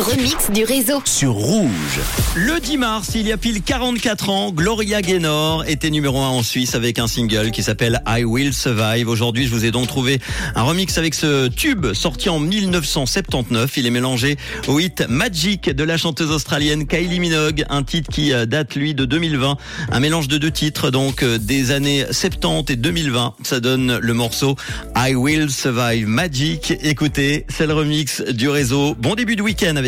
remix du réseau. Sur Rouge. Le 10 mars, il y a pile 44 ans, Gloria Gaynor était numéro 1 en Suisse avec un single qui s'appelle I Will Survive. Aujourd'hui, je vous ai donc trouvé un remix avec ce tube sorti en 1979. Il est mélangé au hit Magic de la chanteuse australienne Kylie Minogue, un titre qui euh, date lui de 2020. Un mélange de deux titres donc euh, des années 70 et 2020. Ça donne le morceau I Will Survive Magic. Écoutez, c'est le remix du réseau. Bon début de week-end avec